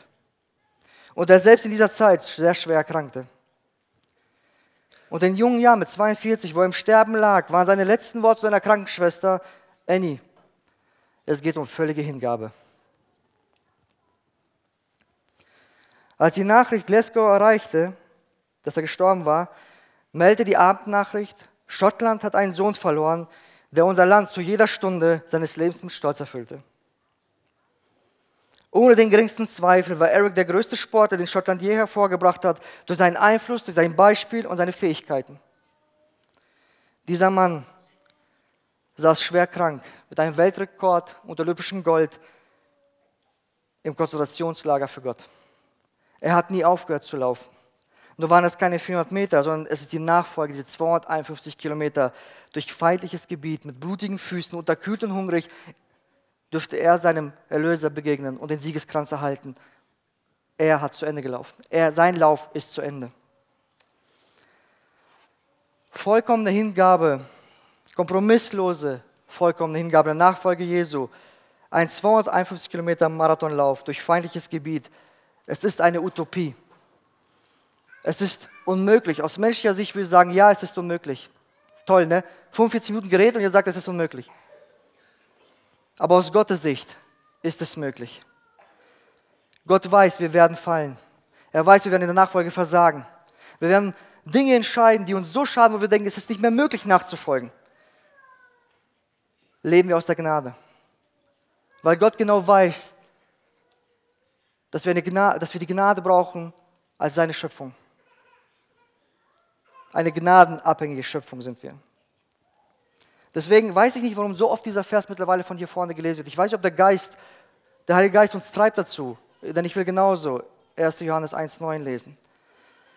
Und er selbst in dieser Zeit sehr schwer erkrankte. Und in jungen Jahren, mit 42, wo er im Sterben lag, waren seine letzten Worte zu seiner Krankenschwester, Annie, es geht um völlige Hingabe. Als die Nachricht Glasgow erreichte, dass er gestorben war, meldete die Abendnachricht, Schottland hat einen Sohn verloren, der unser Land zu jeder Stunde seines Lebens mit Stolz erfüllte. Ohne den geringsten Zweifel war Eric der größte Sportler, den Schottland je hervorgebracht hat, durch seinen Einfluss, durch sein Beispiel und seine Fähigkeiten. Dieser Mann saß schwer krank mit einem Weltrekord und olympischem Gold im Konzentrationslager für Gott. Er hat nie aufgehört zu laufen. Nur waren es keine 400 Meter, sondern es ist die Nachfolge, diese 251 Kilometer durch feindliches Gebiet mit blutigen Füßen, unterkühlt und hungrig, dürfte er seinem Erlöser begegnen und den Siegeskranz erhalten. Er hat zu Ende gelaufen. Er, sein Lauf ist zu Ende. Vollkommene Hingabe, kompromisslose, vollkommene Hingabe der Nachfolge Jesu. Ein 251 Kilometer Marathonlauf durch feindliches Gebiet. Es ist eine Utopie. Es ist unmöglich. Aus menschlicher Sicht würde ich sagen, ja, es ist unmöglich. Toll, ne? 45 Minuten geredet und ihr sagt, es ist unmöglich. Aber aus Gottes Sicht ist es möglich. Gott weiß, wir werden fallen. Er weiß, wir werden in der Nachfolge versagen. Wir werden Dinge entscheiden, die uns so schaden, wo wir denken, es ist nicht mehr möglich nachzufolgen. Leben wir aus der Gnade. Weil Gott genau weiß, dass wir, Gnade, dass wir die Gnade brauchen als seine Schöpfung. Eine gnadenabhängige Schöpfung sind wir. Deswegen weiß ich nicht, warum so oft dieser Vers mittlerweile von hier vorne gelesen wird. Ich weiß nicht, ob der Geist, der Heilige Geist uns treibt dazu, denn ich will genauso 1. Johannes 1,9 lesen.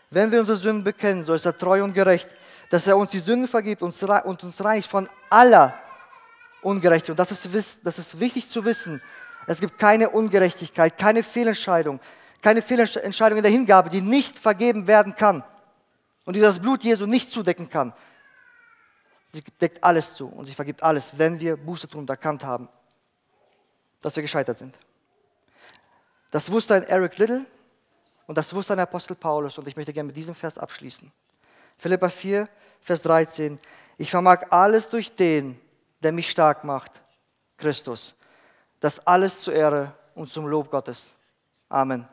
Wenn wir unsere Sünden bekennen, so ist er treu und gerecht, dass er uns die Sünden vergibt und uns reinigt von aller Ungerechtigkeit. Und das ist, das ist wichtig zu wissen. Es gibt keine Ungerechtigkeit, keine Fehlentscheidung, keine Fehlentscheidung in der Hingabe, die nicht vergeben werden kann und die das Blut Jesu nicht zudecken kann. Sie deckt alles zu und sie vergibt alles, wenn wir Buße tun und erkannt haben, dass wir gescheitert sind. Das wusste ein Eric Little und das wusste ein Apostel Paulus und ich möchte gerne mit diesem Vers abschließen. Philippa 4, Vers 13. Ich vermag alles durch den, der mich stark macht, Christus. Das alles zur Ehre und zum Lob Gottes. Amen.